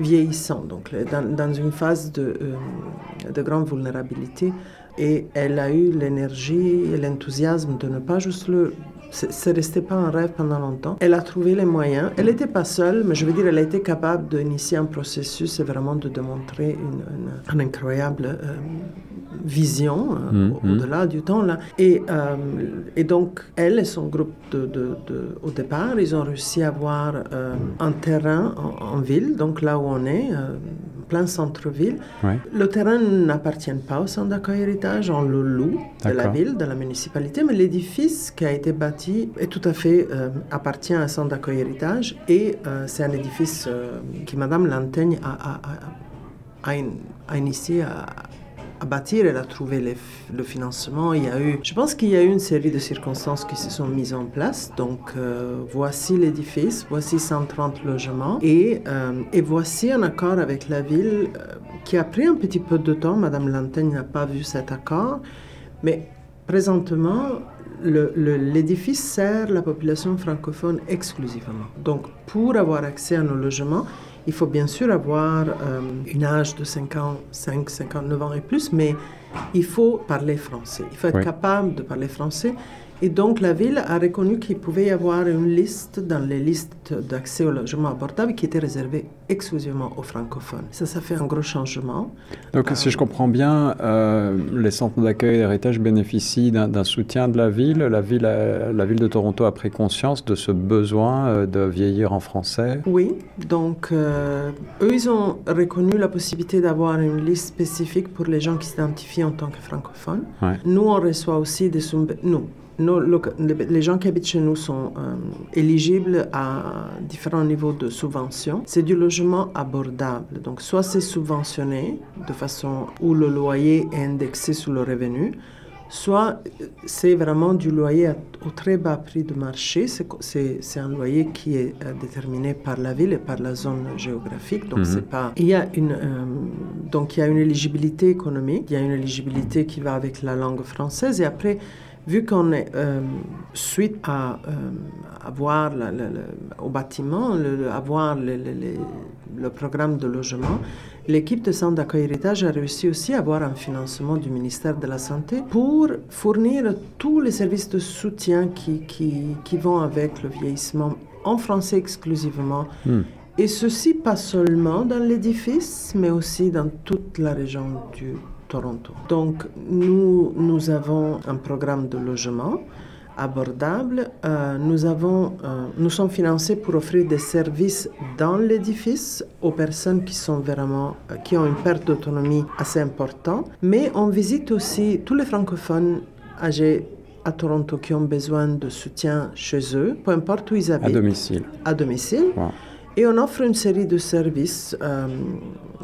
vieillissants, donc dans, dans une phase de, euh, de grande vulnérabilité. Et elle a eu l'énergie et l'enthousiasme de ne pas juste le c'est resté pas un rêve pendant longtemps. Elle a trouvé les moyens. Elle n'était pas seule, mais je veux dire, elle a été capable d'initier un processus et vraiment de démontrer une, incroyable euh, vision euh, mmh, mmh. au-delà du temps. Là. Et, euh, et, donc, elle et son groupe, de, de, au départ, ils ont réussi à avoir un terrain en, ville, donc là où on est plein centre-ville. Le terrain n'appartient pas au centre d'accueil héritage, on le loue de la ville, de la municipalité, mais l'édifice qui a été bâti est tout à fait euh, appartient à un centre d'accueil héritage et euh, c'est un édifice euh, qui Madame Lantaigne a, a, a initié à à bâtir, elle a trouvé le financement. Il y a eu, je pense qu'il y a eu une série de circonstances qui se sont mises en place. Donc, euh, voici l'édifice, voici 130 logements et, et, voici un accord avec la ville qui a pris un petit peu de temps. Madame Lantaigne n'a pas vu cet accord, mais présentement, l'édifice sert la population francophone exclusivement. Donc, pour avoir accès à nos logements, il faut bien sûr avoir euh, une âge de 5 59 ans et plus, mais il faut parler français. Il faut être capable de parler français. Et donc la ville a reconnu qu'il pouvait y avoir une liste dans les listes d'accès au logement abordable qui était réservée exclusivement aux francophones. Ça, ça fait un gros changement. Donc si je comprends bien, euh, les centres d'accueil d'héritage bénéficient d'un soutien de la ville. La ville, la ville de Toronto a pris conscience de ce besoin euh, de vieillir en français. Oui, donc euh, eux, ils ont reconnu la possibilité d'avoir une liste spécifique pour les gens qui s'identifient en tant que francophones. Nous, on reçoit aussi des... Nous, les gens qui habitent chez nous sont euh, éligibles à différents niveaux de subvention. C'est du logement abordable. Donc, soit c'est subventionné de façon où le loyer est indexé sur le revenu, soit c'est vraiment du loyer au très bas prix de marché. C'est un loyer qui est euh, déterminé par la ville et par la zone géographique. Donc, mhm. c'est pas. Il y a une, euh, donc, il y a une éligibilité économique, il y a une éligibilité qui va avec la langue française et après, vu qu'on est euh, suite à avoir euh, au bâtiment, le, avoir le, programme de logement, l'équipe de centre d'accueil héritage a réussi aussi à avoir un financement du ministère de la Santé pour fournir tous les services de soutien qui, qui, qui vont avec le vieillissement en français exclusivement. Hmm. Et ceci pas seulement dans l'édifice, mais aussi dans toute la région du Toronto. Donc, nous, nous avons un programme de logement abordable. Euh, nous, avons, euh, nous sommes financés pour offrir des services dans l'édifice aux personnes qui, sont vraiment, euh, qui ont une perte d'autonomie assez importante. Mais on visite aussi tous les francophones âgés à Toronto qui ont besoin de soutien chez eux, peu importe où ils habitent. À domicile. À domicile. Et on offre une série de services euh,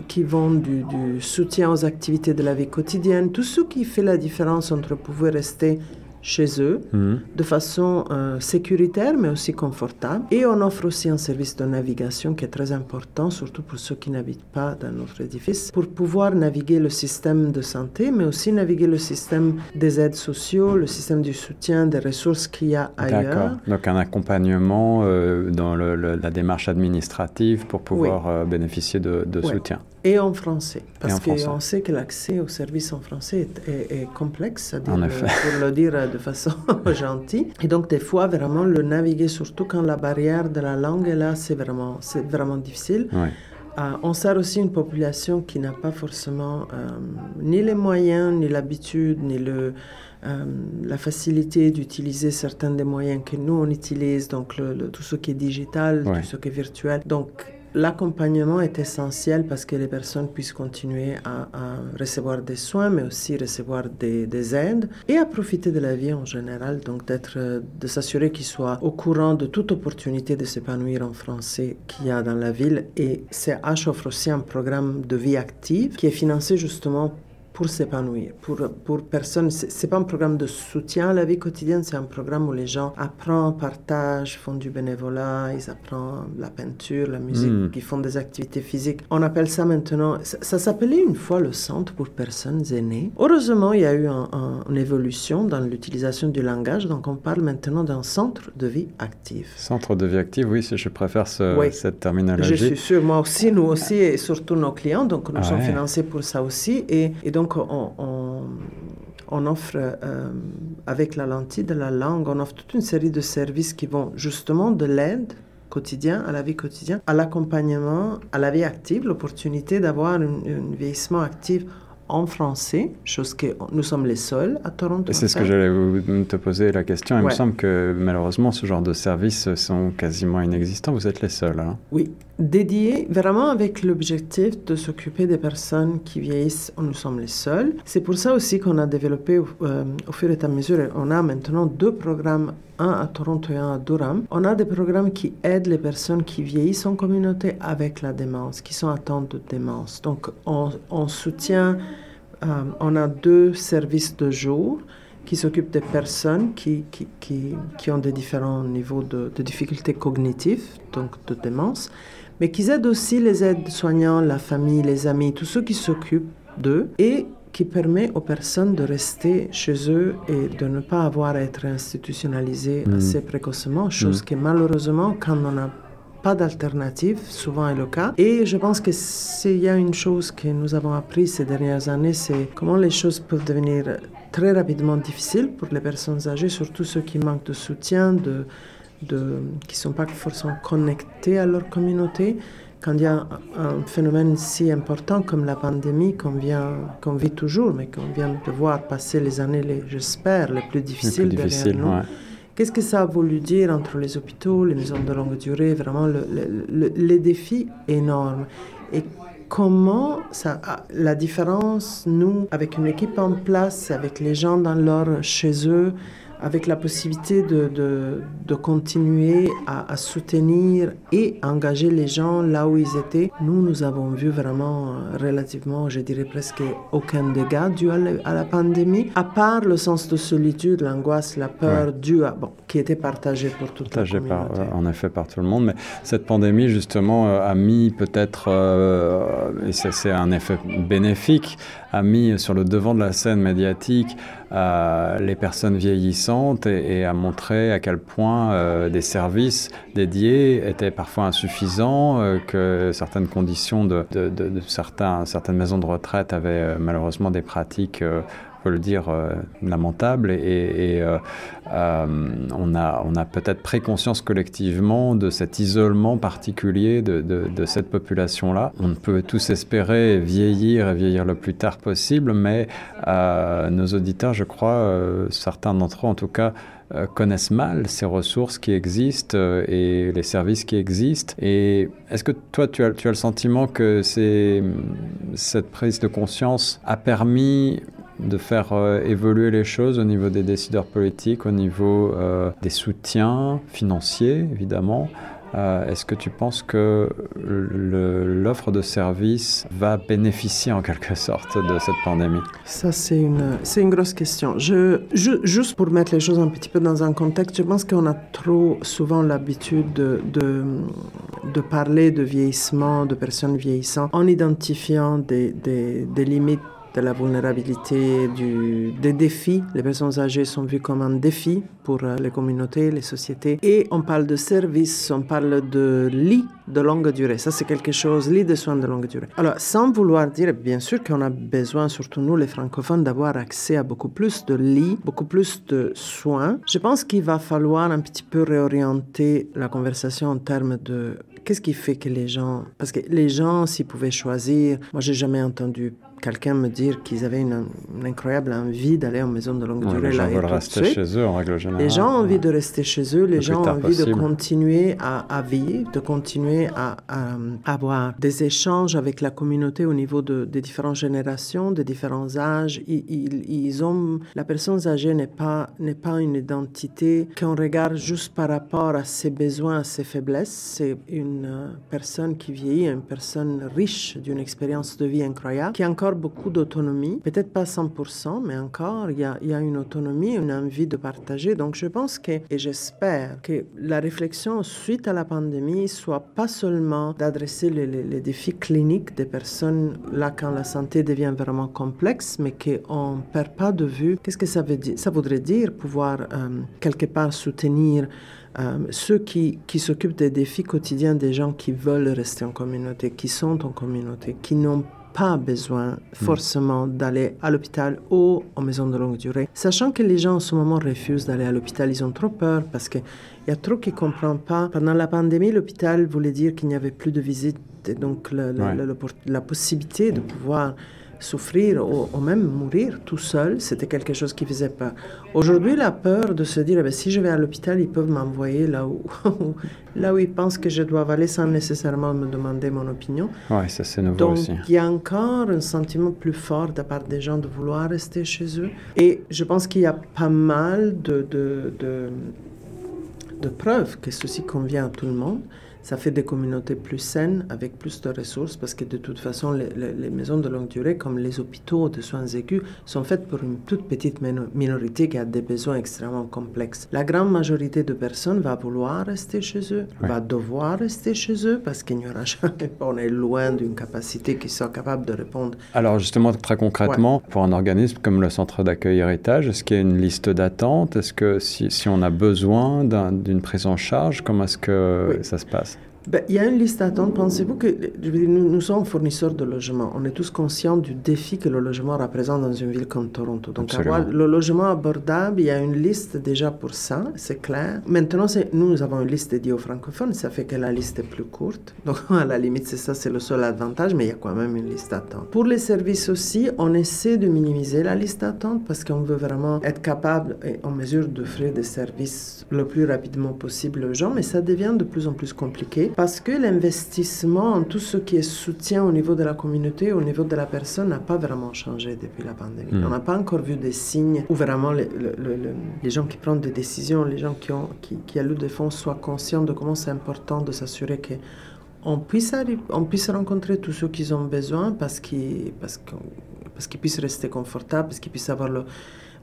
qui vont du, du, soutien aux activités de la vie quotidienne, tout ce qui fait la différence entre pouvoir rester chez eux mhm. de façon euh, sécuritaire mais aussi confortable. Et on offre aussi un service de navigation qui est très important, surtout pour ceux qui n'habitent pas dans notre édifice, pour pouvoir naviguer le système de santé, mais aussi naviguer le système des aides sociaux, le système du soutien, des ressources qu'il y a ailleurs. D'accord. Donc un accompagnement euh, dans la démarche administrative pour pouvoir euh, bénéficier de, soutien. Et en français, parce qu'on sait que l'accès aux services en français est, complexe, pour le dire de façon gentille. Et donc, des fois, vraiment, le naviguer, surtout quand la barrière de la langue est là, c'est vraiment, vraiment difficile. on sert aussi une population qui n'a pas forcément ni les moyens, ni l'habitude, ni le, la facilité d'utiliser certains des moyens que nous on utilise, donc tout ce qui est digital, tout ce qui est virtuel. Donc L'accompagnement est essentiel parce que les personnes puissent continuer à, recevoir des soins, mais aussi recevoir des, aides et à profiter de la vie en général. Donc, d'être, de s'assurer qu'ils soient au courant de toute opportunité de s'épanouir en français qu'il y a dans la ville. Et CH offre aussi un programme de vie active qui est financé justement pour s'épanouir. Pour, pour personne, c'est pas un programme de soutien à la vie quotidienne, c'est un programme où les gens apprennent, partagent, font du bénévolat, ils apprennent la peinture, la musique, hmm. ils font des activités physiques. On appelle ça maintenant, ça, s'appelait une fois le centre pour personnes aînées. Heureusement, il y a eu une évolution dans l'utilisation du langage, donc on parle maintenant d'un centre de vie active. Centre de vie active, oui, je préfère cette terminologie. Je suis sûre, moi aussi, nous aussi, et surtout nos clients, donc nous sommes financés pour ça aussi, et, et donc donc, on, offre, euh, avec la lentille de la langue, on offre toute une série de services qui vont justement de l'aide quotidienne, à la vie quotidienne, à l'accompagnement, à la vie active, l'opportunité d'avoir un, vieillissement actif en français, chose que nous sommes les seuls à Toronto. C'est ce que j'allais te poser la question. Il me semble que malheureusement, ce genre de services sont quasiment inexistants. Vous êtes les seuls. Hein? Oui, dédiés vraiment avec l'objectif de s'occuper des personnes qui vieillissent. Nous sommes les seuls. C'est pour ça aussi qu'on a développé euh, au fur et à mesure. On a maintenant deux programmes un à Toronto et un à Durham. On a des programmes qui aident les personnes qui vieillissent en communauté avec la démence, qui sont atteintes de démence. Donc, on, soutient, euh, on a deux services de jour qui s'occupent des personnes qui, qui, qui, qui, ont des différents niveaux de, de difficultés cognitives, donc de démence, mais qui aident aussi les aides-soignants, la famille, les amis, tous ceux qui s'occupent d'eux. Et qui permet aux personnes de rester chez eux et de ne pas avoir à être institutionnalisées mm. assez précocement, chose mm. que malheureusement, quand on n'a pas d'alternative, souvent est le cas. Et je pense que s'il y a une chose que nous avons appris ces dernières années, c'est comment les choses peuvent devenir très rapidement difficiles pour les personnes âgées, surtout ceux qui manquent de soutien, de, de, qui ne sont pas forcément connectés à leur communauté quand il y a un phénomène si important comme la pandémie qu'on qu'on vit toujours, mais qu'on vient de voir passer les années, j'espère, les plus difficiles derrière nous. Qu'est-ce que ça a voulu dire entre les hôpitaux, les maisons de longue durée, vraiment le, les défis énormes Et comment ça, la différence, nous, avec une équipe en place, avec les gens dans leur chez eux, avec la possibilité de, de, de continuer à, à, soutenir et engager les gens là où ils étaient. Nous, nous avons vu vraiment euh, relativement, je dirais presque aucun dégât dû à, la, pandémie, à part le sens de solitude, l'angoisse, la peur due à, bon, qui était partagée pour toute la communauté. Par, euh, en effet par tout le monde, mais cette pandémie justement euh, a mis peut-être, et c'est un effet bénéfique, a mis sur le devant de la scène médiatique euh, les personnes vieillissantes et, a montré à quel point euh, des services dédiés étaient parfois insuffisants, euh, que certaines conditions de, de, de, certains, certaines maisons de retraite avaient malheureusement des pratiques peut le dire, euh, lamentable. Et, euh, euh, on a, on a peut-être pris conscience collectivement de cet isolement particulier de, cette population-là. On peut tous espérer vieillir et vieillir le plus tard possible, mais nos auditeurs, je crois, certains d'entre eux en tout cas, connaissent mal ces ressources qui existent et les services qui existent. Et est-ce que toi, tu as, tu as le sentiment que cette prise de conscience a permis de faire euh, évoluer les choses au niveau des décideurs politiques, au niveau euh, des soutiens financiers, évidemment. Euh, est-ce que tu penses que l'offre de services va bénéficier en quelque sorte de cette pandémie? Ça, c'est une, une grosse question. Je, juste pour mettre les choses un petit peu dans un contexte, je pense qu'on a trop souvent l'habitude de, de, de, parler de vieillissement, de personnes vieillissantes, en identifiant des, des, des limites de la vulnérabilité, du, des défis. Les personnes âgées sont vues comme un défi pour euh, les communautés, les sociétés. Et on parle de services, on parle de lits de longue durée. Ça, c'est quelque chose, lit de soins de longue durée. Alors, sans vouloir dire, bien sûr qu'on a besoin, surtout nous les francophones, d'avoir accès à beaucoup plus de lits, beaucoup plus de soins. Je pense qu'il va falloir un petit peu réorienter la conversation en termes de qu'est-ce qui fait que les gens... Parce que les gens, s'ils pouvaient choisir... Moi, j'ai jamais entendu quelqu'un me dire qu'ils avaient une, incroyable envie d'aller en maison de longue durée. Les gens veulent rester chez eux en règle générale. Les gens ont envie de rester chez eux, les gens ont envie de continuer à, vivre, de continuer à, avoir des échanges avec la communauté au niveau de, des différentes générations, des différents âges. Ils, ont, la personne âgée n'est pas, n'est pas une identité qu'on regarde juste par rapport à ses besoins, à ses faiblesses. C'est une personne qui vieillit, une personne riche d'une expérience de vie incroyable, qui a beaucoup d'autonomie, peut-être pas 100%, mais encore, il y a, une autonomie, une envie de partager. Donc je pense que, et j'espère que la réflexion suite à la pandémie soit pas seulement d'adresser les, les, défis cliniques des personnes là quand la santé devient vraiment complexe, mais qu'on ne perd pas de vue qu'est-ce que ça veut dire. Ça voudrait dire pouvoir euh, quelque part soutenir euh, ceux qui, qui s'occupent des défis quotidiens des gens qui veulent rester en communauté, qui sont en communauté, qui n'ont pas besoin forcément d'aller à l'hôpital ou en maison de longue durée, sachant que les gens en ce moment refusent d'aller à l'hôpital, ils ont trop peur parce qu'il y a trop qui ne comprennent pas. Pendant la pandémie, l'hôpital voulait dire qu'il n'y avait plus de visites, et donc la possibilité de pouvoir souffrir ou, même mourir tout seul, c'était quelque chose qui faisait peur. Aujourd'hui, la peur de se dire, eh ben, si je vais à l'hôpital, ils peuvent m'envoyer là où, là où ils pensent que je dois aller sans nécessairement me demander mon opinion. Oui, ça c'est nouveau Donc, aussi. il y a encore un sentiment plus fort de la part des gens de vouloir rester chez eux. Et je pense qu'il y a pas mal de, de, de, de preuves que ceci convient à tout le monde. Ça fait des communautés plus saines, avec plus de ressources, parce que de toute façon, les, maisons de longue durée, comme les hôpitaux de soins aigus, sont faites pour une toute petite minorité qui a des besoins extrêmement complexes. La grande majorité de personnes va vouloir rester chez eux, va devoir rester chez eux, parce qu'il n'y aura jamais, on est loin d'une capacité qui soit capable de répondre. Alors justement, très concrètement, pour un organisme comme le Centre d'accueil héritage, est-ce qu'il y a une liste d'attente? Est-ce que si, si, on a besoin d'une prise en charge, comment est-ce que ça se passe? Ben, il y a une liste d'attente. Pensez-vous que nous, nous, sommes fournisseurs de logements. On est tous conscients du défi que le logement représente dans une ville comme Toronto. Donc, avoir le logement abordable, il y a une liste déjà pour ça, c'est clair. Maintenant, nous, nous avons une liste dédiée aux francophones. Ça fait que la liste est plus courte. Donc, à la limite, c'est ça, c'est le seul avantage, mais il y a quand même une liste d'attente. Pour les services aussi, on essaie de minimiser la liste d'attente parce qu'on veut vraiment être capable et en mesure d'offrir des services le plus rapidement possible aux gens, mais ça devient de plus en plus compliqué parce que l'investissement en tout ce qui est soutien au niveau de la communauté, au niveau de la personne, n'a pas vraiment changé depuis la pandémie. Hmm. On n'a pas encore vu des signes où vraiment les, les, gens qui prennent des décisions, les gens qui, ont, qui, qui allouent des fonds soient conscients de comment c'est important de s'assurer que on puisse, on puisse rencontrer tous ceux qui ont besoin parce qu'ils parce parce qu'ils puissent rester confortables, parce qu'ils puissent avoir le,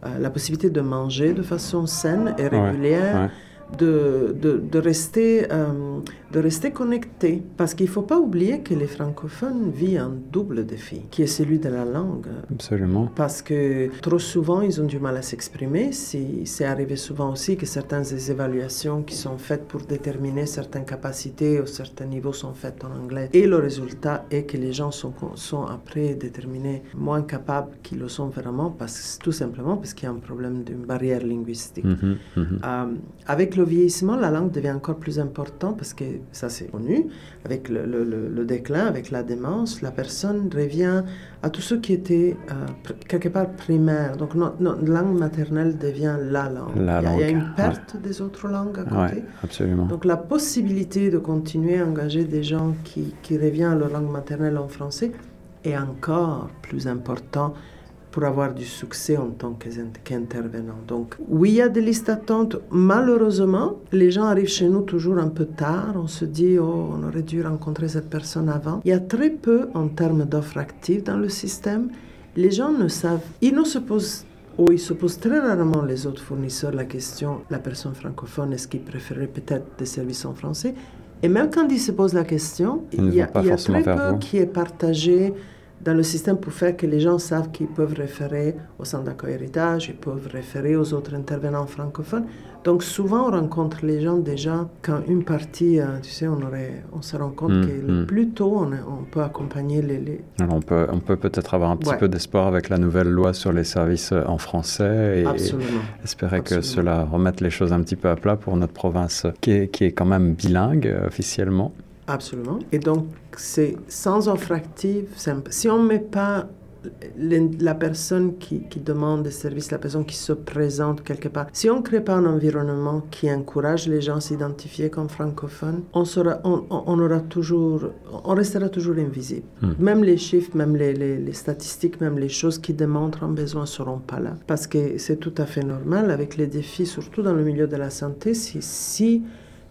euh, la possibilité de manger de façon saine et régulière de, de, de rester, euh, de rester connecté. Parce qu'il ne faut pas oublier que les francophones vivent un double défi, qui est celui de la langue. Absolument. Parce que trop souvent, ils ont du mal à s'exprimer. C'est arrivé souvent aussi que certaines des évaluations qui sont faites pour déterminer certaines capacités ou certains niveaux sont faites en anglais. Et le résultat est que les gens sont, sont après déterminés moins capables qu'ils le sont vraiment, parce, tout simplement parce qu'il y a un problème d'une barrière linguistique. Mm-hmm. Euh, avec le vieillissement, la langue devient encore plus importante parce que ça c'est connu. Avec le, le, déclin, avec la démence, la personne revient à tout ce qui était euh, quelque part primaire. Donc notre, langue maternelle devient la langue. il, y a, une perte des autres langues à côté. absolument. Donc la possibilité de continuer à engager des gens qui, qui reviennent à leur langue maternelle en français est encore plus important pour avoir du succès en tant qu'intervenant. Donc, oui, il y a des listes d'attente. Malheureusement, les gens arrivent chez nous toujours un peu tard. On se dit, oh, on aurait dû rencontrer cette personne avant. Il y a très peu en termes d'offres actives dans le système. Les gens ne savent, ils ne se posent ou ils se posent très rarement les autres fournisseurs la question, la personne francophone, est-ce qu'il préférerait peut-être des services en français? Et même quand ils se posent la question, il y a, il y a très peu qui est partagé dans le système pour faire que les gens savent qu'ils peuvent référer au centre d'accueil héritage, ils peuvent référer aux autres intervenants francophones. Donc souvent on rencontre les gens déjà quand une partie, euh, tu sais, on, aurait, on se rend compte mm, que mm. plus tôt on, on, peut accompagner les... les... Alors on peut on peut peut-être avoir un petit peu d'espoir avec la nouvelle loi sur les services euh, en français et, espérer que cela remette les choses un petit peu à plat pour notre province qui est, qui est quand même bilingue euh, officiellement. Absolument. Et donc, c'est sans offre active. Si on ne met pas la personne qui, demande des services, la personne qui se présente quelque part. Si on ne crée pas un environnement qui encourage les gens à s'identifier comme francophones, on, sera, on, aura toujours, on restera toujours invisible. Hmm. Même les chiffres, même les, les, statistiques, même les choses qui démontrent un besoin ne seront pas là. Parce que c'est tout à fait normal avec les défis, surtout dans le milieu de la santé, si, si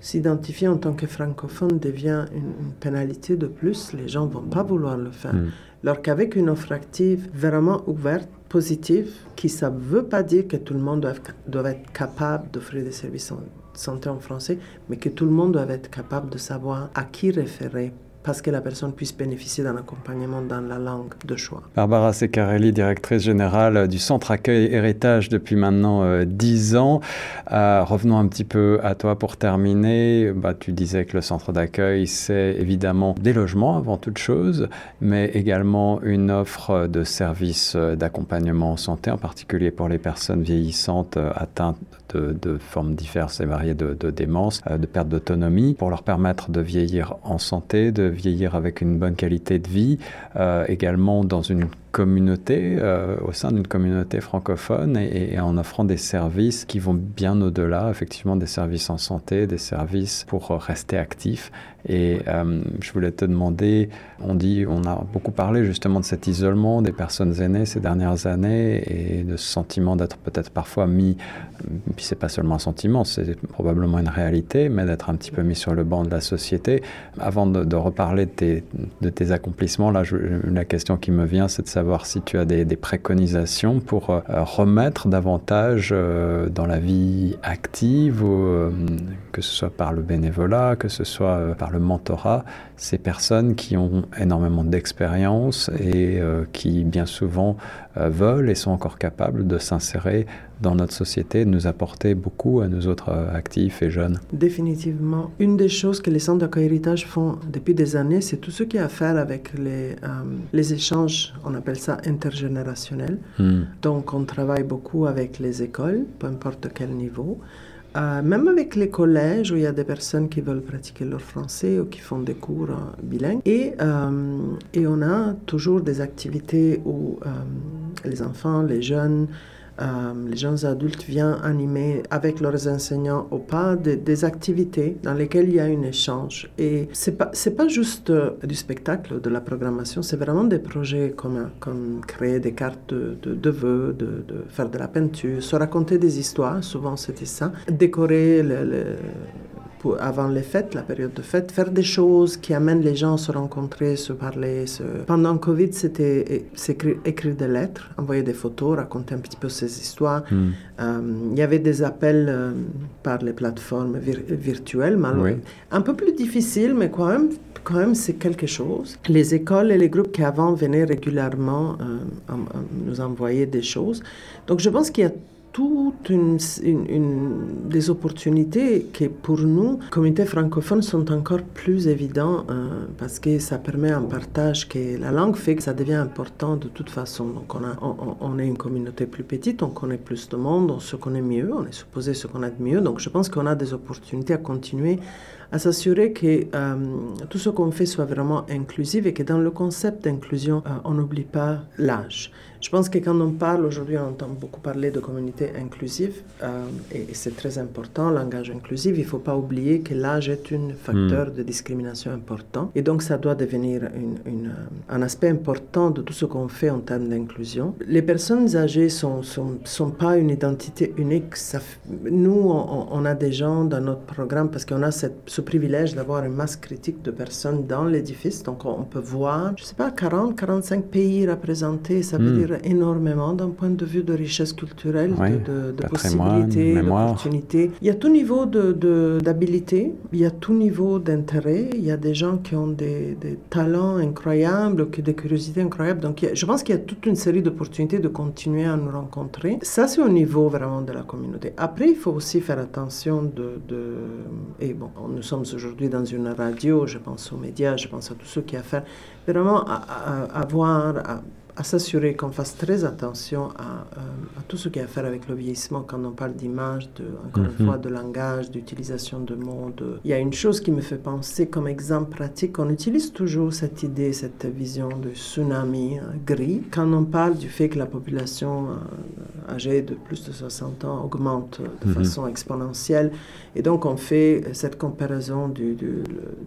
s'identifier en tant que francophone devient une, pénalité de plus, les gens ne vont pas vouloir le faire. Hmm. Alors qu'avec une offre active vraiment ouverte, positive, qui ça ne veut pas dire que tout le monde doit, doit être capable d'offrir des services en santé en français, mais que tout le monde doit être capable de savoir à qui référer parce que la personne puisse bénéficier d'un accompagnement dans la langue de choix. Barbara Secarelli, directrice générale du Centre Accueil Héritage depuis maintenant euh, dix ans. Euh, revenons un petit peu à toi pour terminer. Bah, tu disais que le centre d'accueil, c'est évidemment des logements avant toute chose, mais également une offre de services euh, d'accompagnement en santé, en particulier pour les personnes vieillissantes atteintes de, formes diverses et variées de, démence, de perte d'autonomie, pour leur permettre de vieillir en santé, vieillir avec une bonne qualité de vie, euh, également dans une communauté, euh, au sein d'une communauté francophone et, en offrant des services qui vont bien au-delà, effectivement, des services en santé, des services pour rester actif. Et euh, je voulais te demander, on dit, on a beaucoup parlé justement de cet isolement des personnes aînées ces dernières années et de ce sentiment d'être peut-être parfois mis, puis c'est pas seulement un sentiment, c'est probablement une réalité, mais d'être un petit peu mis sur le banc de la société. Avant de, reparler de tes, de tes accomplissements, là, la question qui me vient, c'est de savoir voir si tu as des, préconisations pour euh, remettre davantage euh, dans la vie active, euh, que ce soit par le bénévolat, que ce soit par le mentorat, ces personnes qui ont énormément d'expérience et qui bien souvent veulent et sont encore capables de s'insérer dans notre société, de nous apporter beaucoup à nous autres actifs et jeunes. Définitivement. Une des choses que les centres d'accueil héritage font depuis des années, c'est tout ce qui a à faire avec les, les échanges, on appelle ça intergénérationnel. Hmm. Donc, on travaille beaucoup avec les écoles, peu importe quel niveau. Euh, même avec les collèges où il y a des personnes qui veulent pratiquer leur français ou qui font des cours euh, bilingues. Et, euh, et on a toujours des activités où les enfants, les jeunes, euh, les jeunes adultes viennent animer avec leurs enseignants au pas des activités dans lesquelles il y a un échange. Et c'est pas c'est pas juste euh, du spectacle, de la programmation, c'est vraiment des projets communs, comme créer des cartes de, de, vœux, de, de, faire de la peinture, se raconter des histoires. Souvent c'était ça, décorer le avant les fêtes, la période de fête, faire des choses qui amènent les gens à se rencontrer, se parler. Se... Pendant Covid, c'était écrire, des lettres, envoyer des photos, raconter un petit peu ces histoires. Hmm. Euh, il y avait des appels euh, par les plateformes virtuelles, un peu plus difficile, mais quand même quand même, c'est quelque chose. Les écoles et les groupes qui avant venaient régulièrement euh, nous envoyer des choses. Donc, je pense qu'il y a toutes une, des opportunités qui, pour nous, communauté francophone, sont encore plus évidentes euh, parce que ça permet un partage que la langue fait que ça devient important de toute façon. Donc, on, a, on, est une communauté plus petite, on connaît plus de monde, on se connaît mieux, on est supposé se connaître mieux. Donc, je pense qu'on a des opportunités à continuer à s'assurer que euh, tout ce qu'on fait soit vraiment inclusif et que dans le concept d'inclusion, euh, on n'oublie pas l'âge. Je pense que quand on parle, aujourd'hui on entend beaucoup parler de communauté inclusive euh, et, c'est très important, langage inclusif. Il ne faut pas oublier que l'âge est un facteur hmm. de discrimination important et donc ça doit devenir une, un aspect important de tout ce qu'on fait en termes d'inclusion. Les personnes âgées ne sont, sont, sont, pas une identité unique. Ça, nous, on, on, a des gens dans notre programme parce qu'on a cette, ce privilège d'avoir une masse critique de personnes dans l'édifice. Donc on peut voir, je ne sais pas, 40, 45 pays représentés. Ça veut hmm. dire énormément d'un point de vue de richesse culturelle, de, de, possibilités, d'opportunités. Il y a tout niveau d'habilité, de, il y a tout niveau d'intérêt. Il y a des gens qui ont des, des talents incroyables, qui des curiosités incroyables. Donc je pense qu'il y a toute une série d'opportunités de continuer à nous rencontrer. Ça, c'est au niveau vraiment de la communauté. Après, il faut aussi faire attention de... et bon, nous sommes aujourd'hui dans une radio, je pense aux médias, je pense à tout ce qui a à faire, vraiment avoir à s'assurer qu'on fasse très attention à, à, tout ce qui a à faire avec le vieillissement quand on parle d'image, de, encore une mhm. fois, de langage, d'utilisation de mots. Il y a une chose qui me fait penser comme exemple pratique, on utilise toujours cette idée, cette vision de tsunami hein, gris quand on parle du fait que la population âgée de plus de 60 ans augmente de mhm. façon exponentielle. Et donc on fait cette comparaison du, du,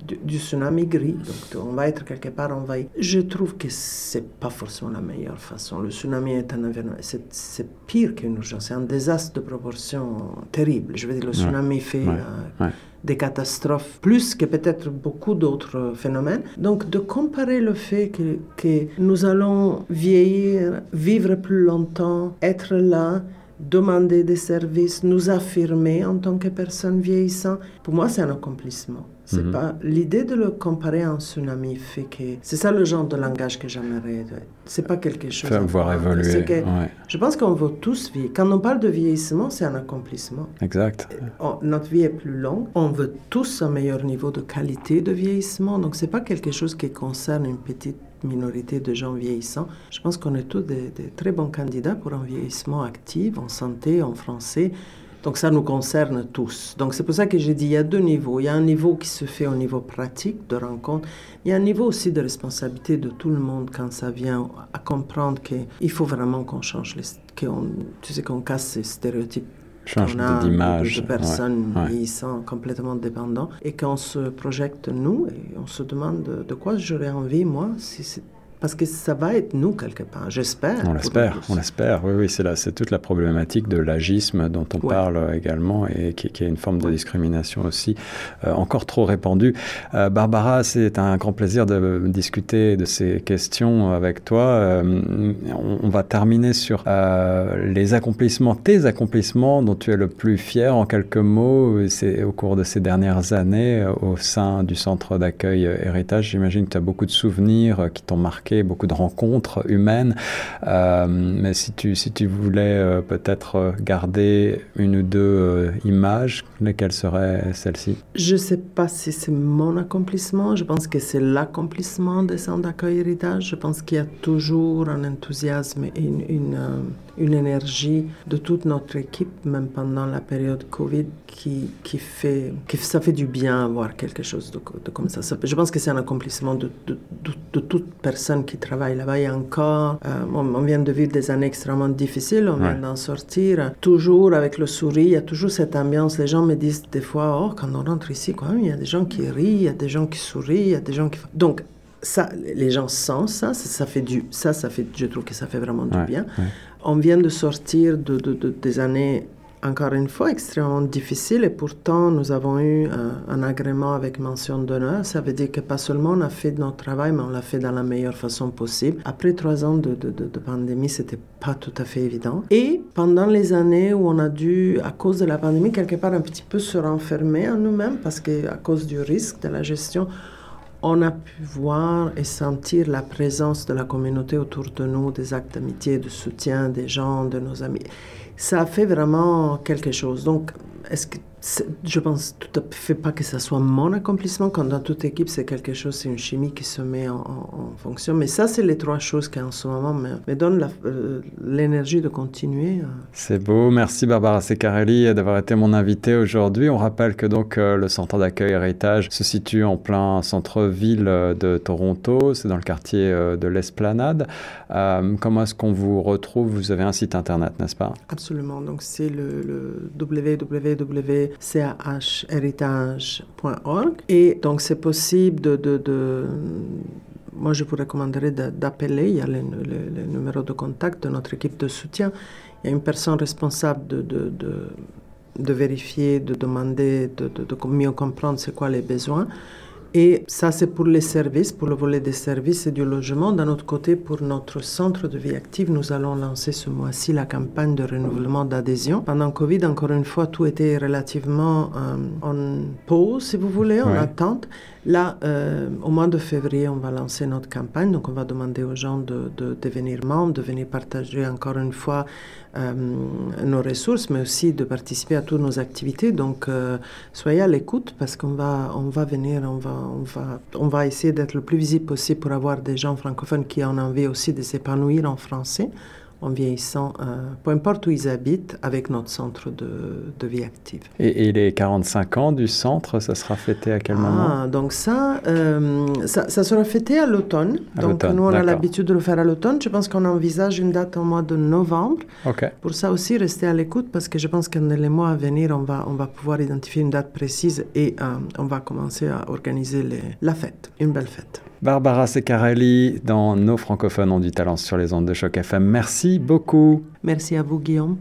du, tsunami gris. Donc on va être quelque part envahi. Je trouve que c'est pas forcément la meilleure façon. Le tsunami est un événement, c'est pire qu'une urgence, c'est un désastre de proportion terrible. Je veux dire, le tsunami fait euh, des catastrophes plus que peut-être beaucoup d'autres phénomènes. Donc de comparer le fait que, que nous allons vieillir, vivre plus longtemps, être là, demander des services, nous affirmer en tant que personne vieillissant, pour moi, c'est un accomplissement. C'est mhm. pas l'idée de le comparer à un tsunami fait que c'est ça le genre de langage que j'aimerais. C'est pas quelque chose. Faire voir évoluer. Je pense qu'on veut tous vivre. Quand on parle de vieillissement, c'est un accomplissement. Exact. notre vie est plus longue. On veut tous un meilleur niveau de qualité de vieillissement. Donc c'est pas quelque chose qui concerne une petite minorité de gens vieillissants. Je pense qu'on est tous des, très bons candidats pour un vieillissement actif, en santé, en français. Donc ça nous concerne tous. Donc c'est pour ça que j'ai dit, il y a deux niveaux. Il y a un niveau qui se fait au niveau pratique de rencontre. Il y a un niveau aussi de responsabilité de tout le monde quand ça vient à comprendre qu'il faut vraiment qu'on change, les, qu'on, tu sais, qu'on casse ces stéréotypes change d'image. De, de, personnes vieillissant complètement dépendants et qu'on se projette nous et on se demande de quoi j'aurais envie, moi, si c'est parce que ça va être nous quelque part, j'espère. On l'espère, on l'espère. Oui, oui, c'est là, c'est toute la problématique de l'agisme dont on parle également et qui, est une forme de discrimination aussi euh, encore trop répandue. Euh, Barbara, c'est un grand plaisir de discuter de ces questions avec toi. Euh, on, va terminer sur les accomplissements, tes accomplissements dont tu es le plus fier en quelques mots. C'est au cours de ces dernières années au sein du centre d'accueil Héritage. J'imagine que tu as beaucoup de souvenirs qui t'ont marqué beaucoup de rencontres humaines. Euh, mais si tu, si tu voulais euh, peut-être garder une ou deux euh, images, lesquelles seraient celles-ci? Je ne sais pas si c'est mon accomplissement. Je pense que c'est l'accomplissement des centres d'accueil héritage. Je pense qu'il y a toujours un enthousiasme et une, une, énergie de toute notre équipe, même pendant la période Covid, qui, qui fait, qui, ça fait du bien avoir quelque chose de, comme ça. Je pense que c'est un accomplissement de, de toute personne qui travaillent là-bas. Il y a encore, euh, on, vient de vivre des années extrêmement difficiles, on vient d'en sortir. Toujours avec le sourire, il y a toujours cette ambiance. Les gens me disent des fois, oh, quand on rentre ici, quand même, il y a des gens qui rient, il y a des gens qui sourient, il y a des gens qui... Donc, ça, les gens sentent ça, ça, fait du, ça, ça fait, je trouve que ça fait vraiment du bien. On vient de sortir de, de, de, des années encore une fois extrêmement difficile et pourtant nous avons eu un, agrément avec mention d'honneur. Ça veut dire que pas seulement on a fait notre travail, mais on l'a fait dans la meilleure façon possible. Après trois ans de, de, de, pandémie, c'était pas tout à fait évident. Et pendant les années où on a dû, à cause de la pandémie, quelque part un petit peu se renfermer en nous-mêmes parce que à cause du risque de la gestion, on a pu voir et sentir la présence de la communauté autour de nous, des actes d'amitié, de soutien des gens, de nos amis ça fait vraiment quelque chose. Donc, est-ce que je pense tout à fait pas que ce soit mon accomplissement. Quand dans toute équipe, c'est quelque chose, c'est une chimie qui se met en, fonction. Mais ça, c'est les trois choses qui en ce moment me, donnent euh, l'énergie de continuer. Euh. C'est beau. Merci Barbara Secarelli d'avoir été mon invitée aujourd'hui. On rappelle que donc euh, le centre d'accueil Héritage se situe en plein centre-ville de Toronto. C'est dans le quartier de l'Esplanade. comment est-ce qu'on vous retrouve? Vous avez un site internet, n'est-ce pas? Absolument. Donc c'est le, le www chéritage.org. Et donc, c'est possible de, Moi, je vous recommanderais d'appeler. Il y a le, numéro de contact de notre équipe de soutien. Il y a une personne responsable de, de, vérifier, de demander, de, de mieux comprendre c'est quoi les besoins. Et ça, c'est pour les services, pour le volet des services et du logement. D'un autre côté, pour notre centre de vie active, nous allons lancer ce mois-ci la campagne de renouvellement d'adhésion. Pendant Covid, encore une fois, tout était relativement euh, en pause, si vous voulez, en attente. Là, euh, au mois de février, on va lancer notre campagne. Donc, on va demander aux gens de, devenir membres, de venir partager encore une fois euh, nos ressources, mais aussi de participer à toutes nos activités. Donc, euh, soyez à l'écoute parce qu'on va, on va venir, on va, on va, on va essayer d'être le plus visible possible pour avoir des gens francophones qui ont envie aussi de s'épanouir en français en vieillissant, euh, peu importe où ils habitent, avec notre centre de, vie active. Et, les 45 ans du centre, ça sera fêté à quel moment? ah, Donc ça, euh, ça, sera fêté à l'automne. Donc nous, on a l'habitude de le faire à l'automne. Je pense qu'on envisage une date au mois de novembre. Pour ça aussi, restez à l'écoute parce que je pense que dans les mois à venir, on va, on va pouvoir identifier une date précise et euh, on va commencer à organiser les, la fête, une belle fête. Barbara Secarelli dans Nos francophones ont du talent sur les ondes de choc FM. Merci beaucoup. Merci à vous, Guillaume.